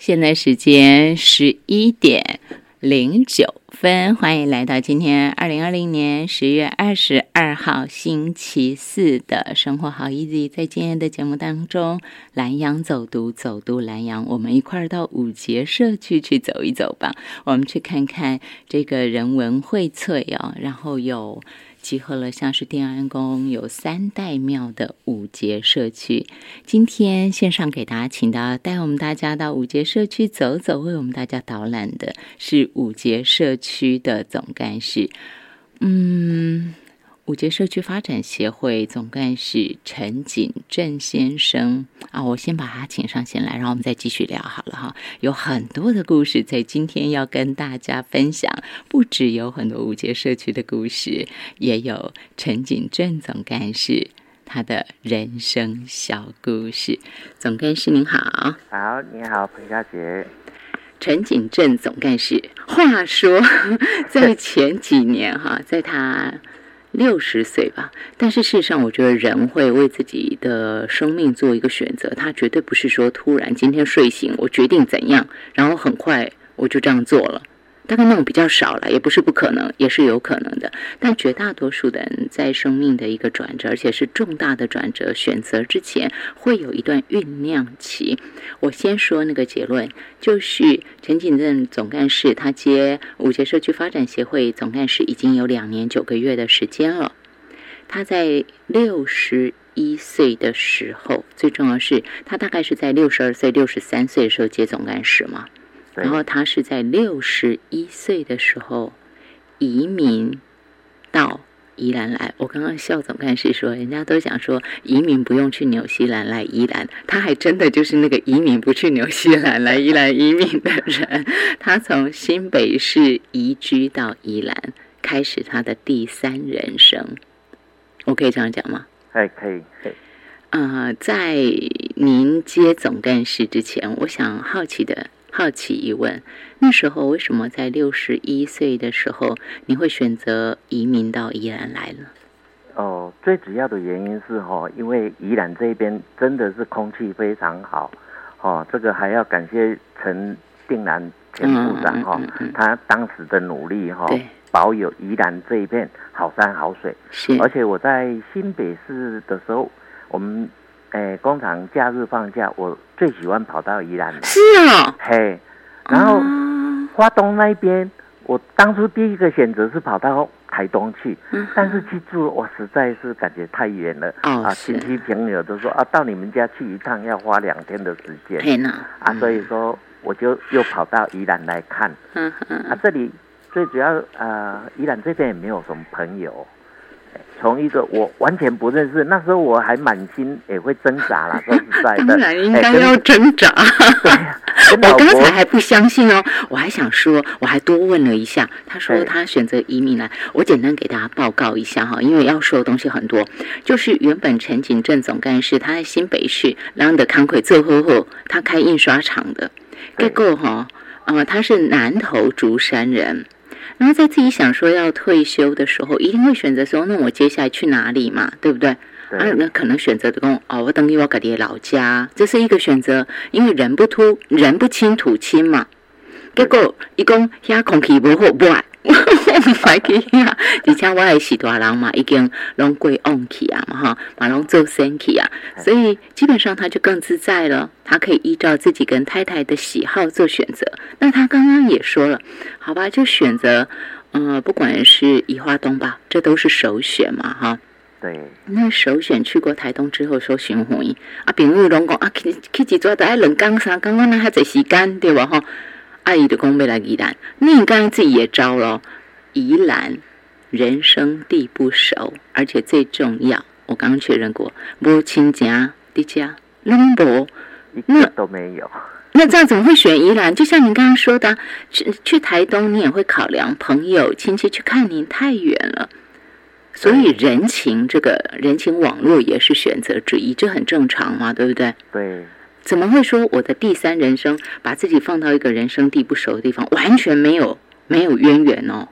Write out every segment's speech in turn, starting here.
现在时间十一点零九分，欢迎来到今天二零二零年十月二十二号星期四的生活好 easy。在今天的节目当中，蓝洋走读走读蓝洋，我们一块儿到五节社区去走一走吧。我们去看看这个人文荟萃啊，然后有。集合了像是定安宫有三代庙的五节社区，今天线上给大家请到带我们大家到五节社区走走，为我们大家导览的是五节社区的总干事，嗯。五节社区发展协会总干事陈景正先生啊，我先把他请上线来，然后我们再继续聊好了哈。有很多的故事在今天要跟大家分享，不只有很多五节社区的故事，也有陈景正总干事他的人生小故事。总干事您好，好，你好，彭小姐。陈景正总干事，话说 在前几年哈，在他。六十岁吧，但是事实上，我觉得人会为自己的生命做一个选择，他绝对不是说突然今天睡醒，我决定怎样，然后很快我就这样做了。大概那种比较少了，也不是不可能，也是有可能的。但绝大多数的人在生命的一个转折，而且是重大的转折选择之前，会有一段酝酿期。我先说那个结论，就是陈景镇总干事他接五节社区发展协会总干事已经有两年九个月的时间了。他在六十一岁的时候，最重要是他大概是在六十二岁、六十三岁的时候接总干事嘛。然后他是在六十一岁的时候移民到宜兰来。我刚刚笑总干事说，人家都想说移民不用去纽西兰来宜兰，他还真的就是那个移民不去纽西兰来宜兰移民的人。他从新北市移居到宜兰，开始他的第三人生。我可以这样讲吗？哎，可以，可以。呃，在您接总干事之前，我想好奇的。好奇疑问，那时候为什么在六十一岁的时候，你会选择移民到宜兰来呢？哦，最主要的原因是哈，因为宜兰这边真的是空气非常好，哦，这个还要感谢陈定南前部长哈，他当时的努力哈，保有宜兰这一片好山好水。是，而且我在新北市的时候，我们。哎，工厂假日放假，我最喜欢跑到宜兰。是啊，嘿，然后花东那边，我当初第一个选择是跑到台东去，但是去住我实在是感觉太远了。啊，亲戚朋友都说啊，到你们家去一趟要花两天的时间。天哪！啊，所以说我就又跑到宜兰来看。嗯嗯。啊，这里最主要啊，宜兰这边也没有什么朋友。从一个我完全不认识，那时候我还满心也会挣扎啦，说实在的，当然应该要挣扎。我刚才还不相信哦，我还想说，我还多问了一下。他说他选择移民来，我简单给大家报告一下哈，因为要说的东西很多。就是原本陈景正总干事他在新北市，然后的康奎做后后，他开印刷厂的，结果哈，呃，他是南投竹山人。然后在自己想说要退休的时候，一定会选择说，那我接下来去哪里嘛，对不对？啊，那可能选择的工，哦，我等于我改的老家，这是一个选择，因为人不突，人不亲土亲嘛。结果一讲遐空气不好，不爱。我唔买去啊！而且我也是大人嘛，已经拢过往去啊嘛哈，马拢做生意啊，所以基本上他就更自在了。他可以依照自己跟太太的喜好做选择。那他刚刚也说了，好吧，就选择呃，不管是宜花东吧，这都是首选嘛哈。对。那首选去过台东之后说巡回啊，朋友拢讲啊，去去几座都爱两刚三刚，我那还在时间对吧哈？阿姨的公妹来宜兰，你刚刚自己也招了。宜兰人生地不熟，而且最重要，我刚刚确认过，无亲家的家，拢无，那都没有。那这样怎么会选宜兰？就像您刚刚说的，去去台东，你也会考量朋友亲戚去看您太远了，所以人情这个人情网络也是选择之一，这很正常嘛，对不对？对。怎么会说我的第三人生把自己放到一个人生地不熟的地方，完全没有没有渊源哦？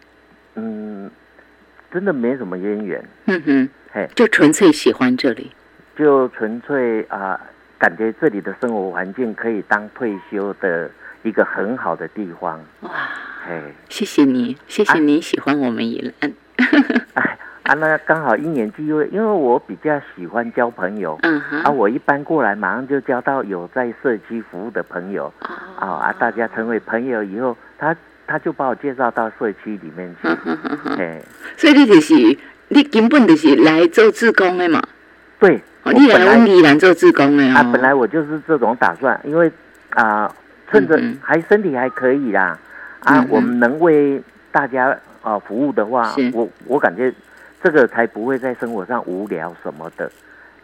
嗯，真的没什么渊源。嗯哼，嘿，就纯粹喜欢这里，就纯粹啊，感觉这里的生活环境可以当退休的一个很好的地方。哇，嘿，谢谢你，谢谢你喜欢我们宜兰。哎啊，那刚好一年机会，因为我比较喜欢交朋友。嗯哼。啊，我一般过来马上就交到有在社区服务的朋友。哦。啊，大家成为朋友以后，他他就把我介绍到社区里面去。哎，所以你就是你根本就是来做志工的嘛？对。你来我宜兰做志工的啊？本来我就是这种打算，因为啊，趁着还身体还可以啦，啊，我们能为大家啊服务的话，我我感觉这个才不会在生活上无聊什么的，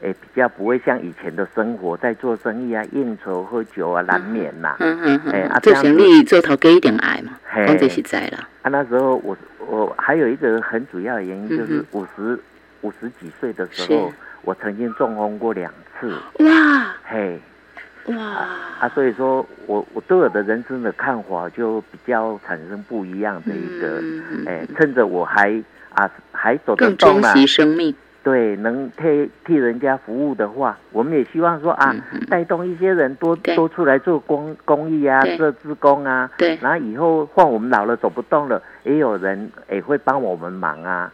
哎，比较不会像以前的生活在做生意啊、应酬、喝酒啊难免呐。嗯嗯嗯。哎，啊，做生意做头给一点爱嘛，讲这实在了。啊，那时候我我还有一个很主要的原因就是五十五十几岁的时候。我曾经中风过两次，哇，嘿，哇，啊，所以说我我对我的人生的看法就比较产生不一样的一个，哎，趁着我还啊还走得动嘛，珍惜生命，对，能替替人家服务的话，我们也希望说啊，带动一些人多多出来做公公益啊，做志工啊，对，然后以后换我们老了走不动了，也有人也会帮我们忙啊。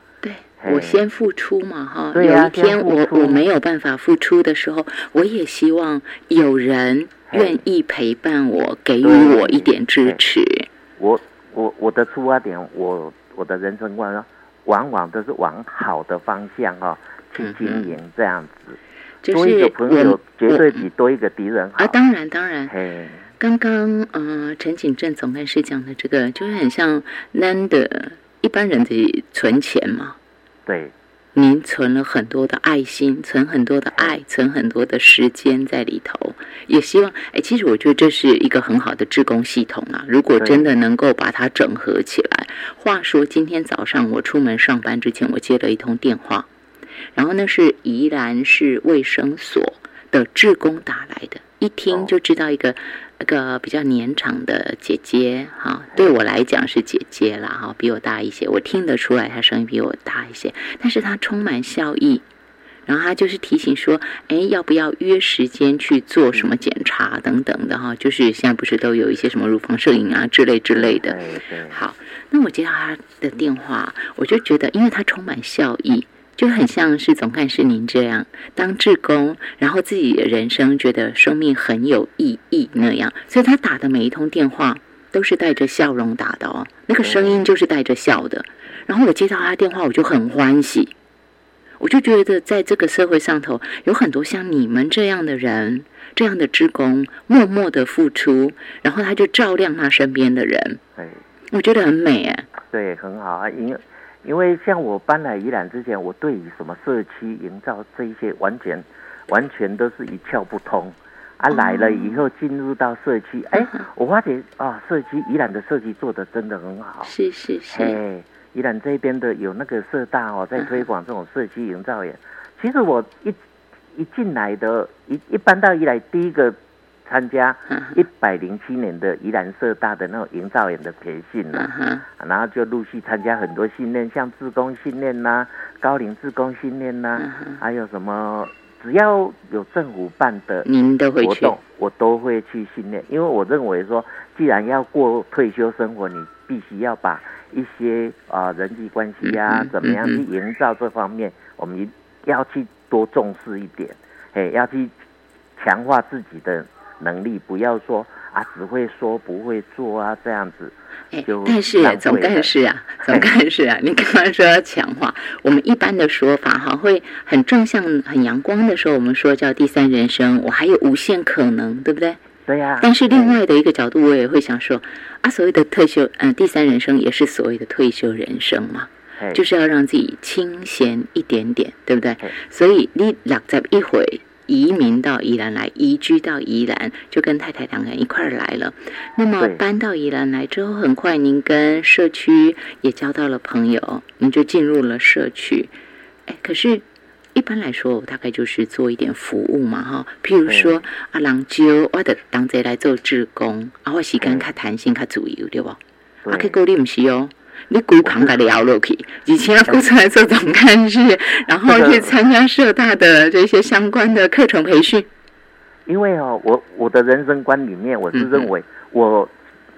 我先付出嘛，哈！有一天我我没有办法付出的时候，我也希望有人愿意陪伴我，给予我一点支持。我我我的出发点，我我的人生观，往往都是往好的方向哈去经营，这样子。多一个朋友绝对比多一个敌人好。啊，当然当然。刚刚呃，陈景正总干事讲的这个，就是很像男的一般人的存钱嘛。对，您存了很多的爱心，存很多的爱，存很多的时间在里头，也希望，哎，其实我觉得这是一个很好的志工系统啊。如果真的能够把它整合起来，话说今天早上我出门上班之前，我接了一通电话，然后那是宜兰市卫生所的志工打来的，一听就知道一个。那个比较年长的姐姐，哈，对我来讲是姐姐啦，哈，比我大一些，我听得出来她声音比我大一些，但是她充满笑意，然后她就是提醒说，哎，要不要约时间去做什么检查等等的哈，就是现在不是都有一些什么乳房摄影啊之类之类的，好，那我接到她的电话，我就觉得，因为她充满笑意。就很像是总干事您这样当志工，然后自己的人生觉得生命很有意义那样，所以他打的每一通电话都是带着笑容打的哦，那个声音就是带着笑的。然后我接到他电话，我就很欢喜，我就觉得在这个社会上头有很多像你们这样的人，这样的职工默默的付出，然后他就照亮他身边的人，我觉得很美哎，对，很好啊，因为。因为像我搬来宜兰之前，我对于什么社区营造这一些完全完全都是一窍不通。啊，来了以后进入到社区，哎，我发觉啊，社区宜兰的社区做的真的很好。是是是。哎，宜兰这边的有那个社大哦，在推广这种社区营造业。其实我一一进来的，一一搬到宜兰第一个。参加一百零七年的宜兰社大的那种营造员的培训了，然后就陆续参加很多训练，像自工训练呐、高龄自工训练呐，还有什么只要有政府办的活动，我都会去训练。因为我认为说，既然要过退休生活，你必须要把一些啊人际关系呀，怎么样去营造这方面，我们要去多重视一点，哎，要去强化自己的。能力不要说啊，只会说不会做啊，这样子。哎，但是总干事啊，总干事啊，你刚刚说要强化，我们一般的说法哈，会很正向、很阳光的时候，我们说叫第三人生，我还有无限可能，对不对？对呀。但是另外的一个角度，我也会想说啊，所谓的退休，嗯，第三人生也是所谓的退休人生嘛，就是要让自己清闲一点点，对不对？所以你落在一回。移民到宜兰来，移居到宜兰，就跟太太两个人一块儿来了。那么搬到宜兰来之后，很快您跟社区也交到了朋友，您就进入了社区。哎，可是，一般来说，我大概就是做一点服务嘛，哈。譬如说，啊，人就我得当这来做志工，啊，我时间较弹性、较自由，对不？啊，结果你唔是哦。你孤旁个聊落去，以前要出来做总干事，然后去参加社大的这些相关的课程培训。因为哦，我我的人生观里面，我是认为我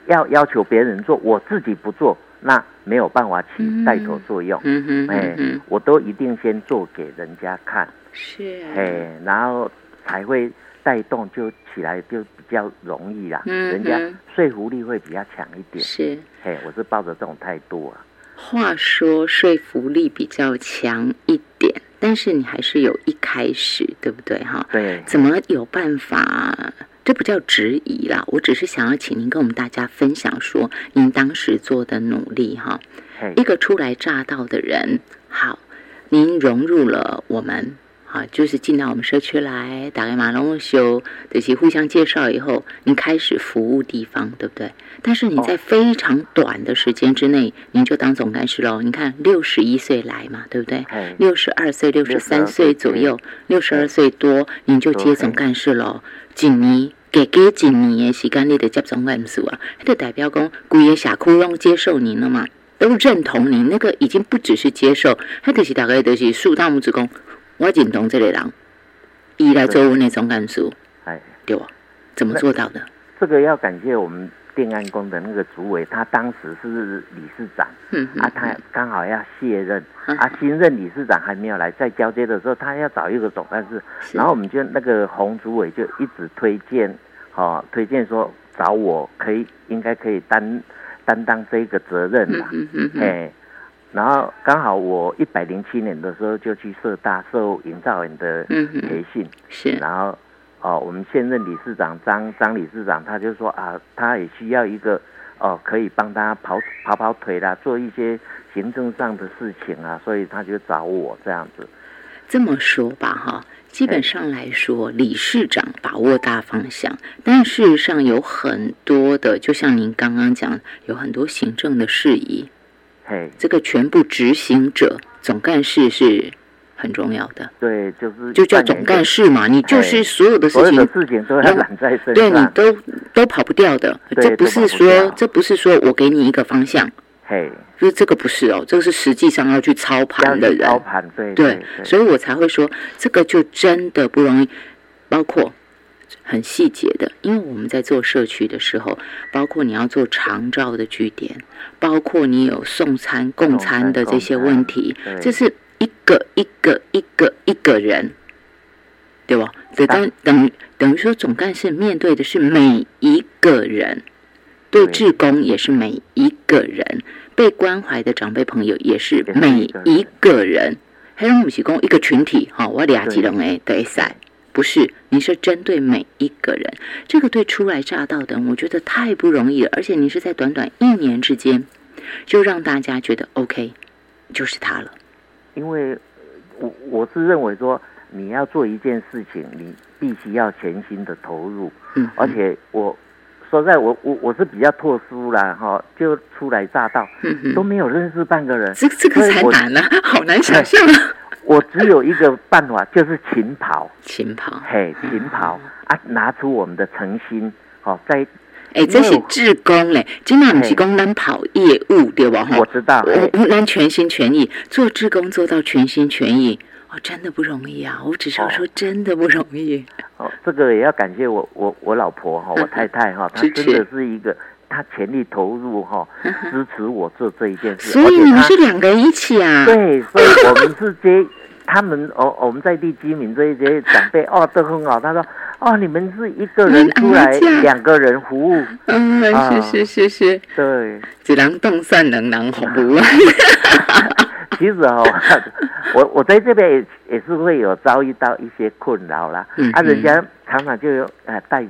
要要求别人做，我自己不做，那没有办法起带头作用。嗯哼，哎我都一定先做给人家看，是，哎，然后才会带动就起来就比较容易啦，嗯人家哼说服力会比较强一点。是。嘿，我是抱着这种态度啊。话说说服力比较强一点，但是你还是有一开始，对不对哈？对，怎么有办法？这不叫质疑啦，我只是想要请您跟我们大家分享说您当时做的努力哈。一个初来乍到的人，好，您融入了我们，好，就是进到我们社区来，打开马龙修，这些互相介绍以后，您开始服务地方，对不对？但是你在哦非常短的时间之内，您就当总干事喽。你看，六十一岁来嘛，对不对？六十二岁、六十三岁左右，六十二岁多，您就接总干事喽。一年，给给一年的时间，你得接总干事啊，那就代表讲，规个社区拢接受您了嘛，都认同您。那个已经不只是接受，他就是大概就是竖大拇指讲，我认同这个人，伊来做我的总干事，哎，对吧？怎么做到的？这个要感谢我们定安宫的那个主委，他当时是理事长嗯啊，他刚好要卸任嗯啊，新任理事长还没有来，在交接的时候，他要找一个总干事，然后我们就那个洪主委就一直推荐，哦，推荐说找我可以，应该可以担担当这个责任嗯啦，嗯嗯嗯，哎，然后刚好我一百零七年的时候就去社大受营造员的培训，是。然后哦，我们现任理事长张张理事长他就说啊，他也需要一个哦，可以帮他跑跑跑腿啦，做一些行政上的事情啊，所以他就找我这样子。这么说吧，哈，基本上来说，理事长把握大方向，但事实上有很多的，就像您刚刚讲，有很多行政的事宜，嘿，这个全部执行者总干事是很重要的，对，就是就叫总干事嘛，你就是所有的事情所有的。事情都要揽在身对你。都都跑不掉的，这不是说这不是说我给你一个方向，嘿，就是这个不是哦，这个是实际上要去操盘的人，操盘，对对，对，所以我才会说这个就真的不容易，包括很细节的，因为我们在做社区的时候，包括你要做长照的据点，包括你有送餐、供餐的这些问题这是一个一个一个一个人，对吧？等等等于等于说，总干事面对的是每一个人。对对志工也是每一个人，被关怀的长辈朋友也是每一个人一个人。黑龙不是讲一个群体哈，我俩几人诶对赛，不是，你是针对每一个人。这个对初来乍到的人，我觉得太不容易了，而且你是在短短一年之间，就让大家觉得 OK，就是他了。因为我我是认为说，你要做一件事情，你必须要全心的投入，嗯，而且我说在我我我是比较特殊啦哈，就初来乍到，嗯哼都没有认识半个人，这这个才难呢、好难想象啊！我只有一个办法，就是勤跑，勤跑，嘿，勤跑啊，拿出我们的诚心，好、在哎，这是志工嘞，今晚不是讲咱跑业务对吧？哈我，知道，嘿我我咱全心全意做志工，做到全心全意，哦，真的不容易啊！我只是说，真的不容易。哦，这个也要感谢我我我老婆哈，我太太哈，她真的是一个，她全力投入哈，支持我做这一件事，所以你们是两个人一起啊？对，所以我们是接他们哦，我们在地居民这一些长辈哦都很好。他说哦，你们是一个人出来两个人服务，嗯，啊是是是是，对。一人动善，两人服。其实哦，我我在这边也也是会有遭遇到一些困扰啦。啊，人家常常就有呃带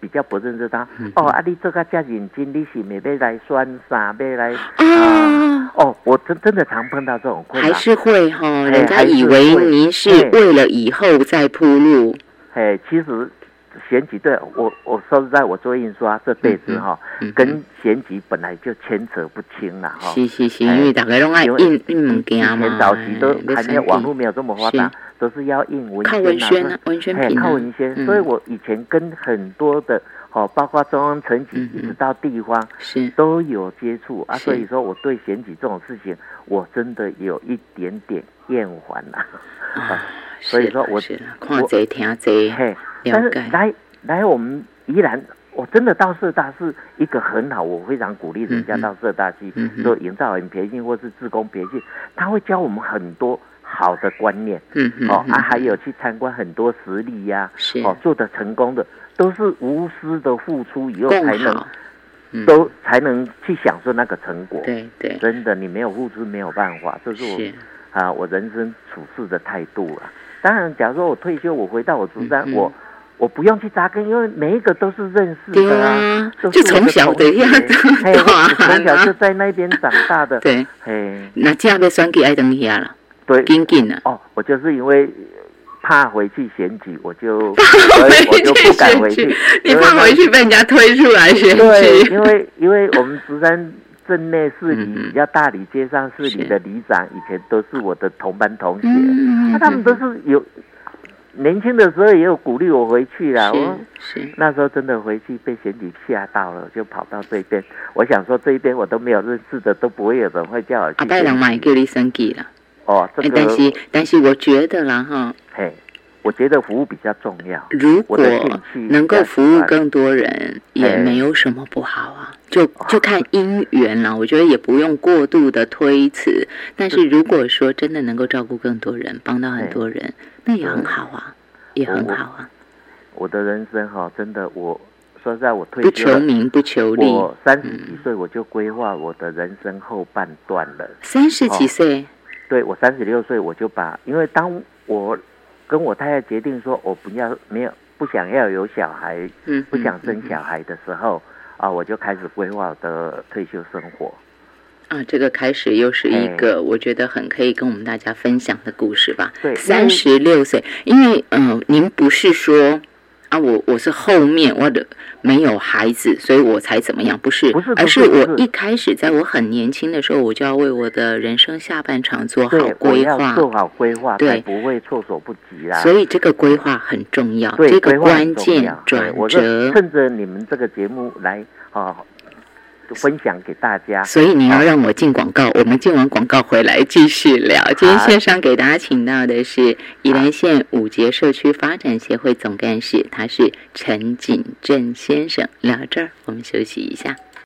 比较不认识他。嗯哦，啊，你这个家认真，你是没要来选啥，要来啊，哦，我真真的常碰到这种困难。还是会哈，哎人家以为会您是哎为了以后再铺路。哎，其实选举对我我说实在，我做印刷这辈子哈，嗯跟选举本来就牵扯不清了哈。是是是，哎因为大家拢爱印印物以件嘛，前早期都哎还没有网络，没有这么发达，都是要印文靠宣文宣啊文宣品啊，靠文宣。嗯。所以我以前跟很多的哦，包括中央层级一直到地方是。都有接触啊，所以说我对选举这种事情，我真的有一点点厌烦了。啊，所以说我是啦看这听这，嘿，但是来来我们宜兰，我真的到社大是一个很好，我非常鼓励人家到社大去做营造很培训或是自工培训，他会教我们很多好的观念，嗯嗯，哦啊，还有去参观很多实例呀，是。哦做的成功的，都是无私的付出以后才能，嗯。都才能去享受那个成果。对对。真的，你没有付出没有办法，这是我是，啊我人生处事的态度啊。当然，假如说我退休，我回到我竹山，嗯嗯。我我不用去扎根，因为每一个都是认识的啊，就是从小的呀，嘿，对我从小就啊，在那边长大的，对，嘿，那这样要选给爱等下了，对，紧紧啊，哦，我就是因为怕回去选举，我就 我我就不敢回去，你怕回去被人家推出来选举。对，因为因为我们竹山镇内市里要大理街上市里的里长，以前都是我的同班同学，嗯那他们都是有年轻的时候也有鼓励我回去啦。我那时候真的回去被选举吓到了，就跑到这边。我想说这一边我都没有认识的，都不会有人会叫我去阿叫你选举。啦，哦，但是但是我觉得啦哈，嘿，我觉得服务比较重要。如果能够服务更多人，也哎没有什么不好啊。就就看因缘了，我觉得也不用过度的推辞。但是如果说真的能够照顾更多人，帮到很多人，那也很好啊，也很好啊。我的人生哈、真的我说实在，我退不。求名，不求利。我三十几岁我就规划我的人生后半段了。三十几岁，对我三十六岁我就把，因为当我跟我太太决定说我不要没有不想要有小孩，嗯，不想生嗯小孩的时候啊，我就开始规划我的退休生活。啊，这个开始又是一个我觉得很可以跟我们大家分享的故事吧。对三十六岁，因为嗯、呃您不是说啊，我我是后面我的没有孩子，所以我才怎么样？不是，不是不而是我一开始在我很年轻的时候，我就要为我的人生下半场做好规划。做好规划，对不会措手不及啦。所以这个规划很重要，这个关键转折。趁着你们这个节目来啊，分享给大家。所以你要让我进广告，我们进完广告回来继续聊。今天线上给大家请到的是宜兰县五节社区发展协会总干事，他是陈景正先生。聊这儿，我们休息一下。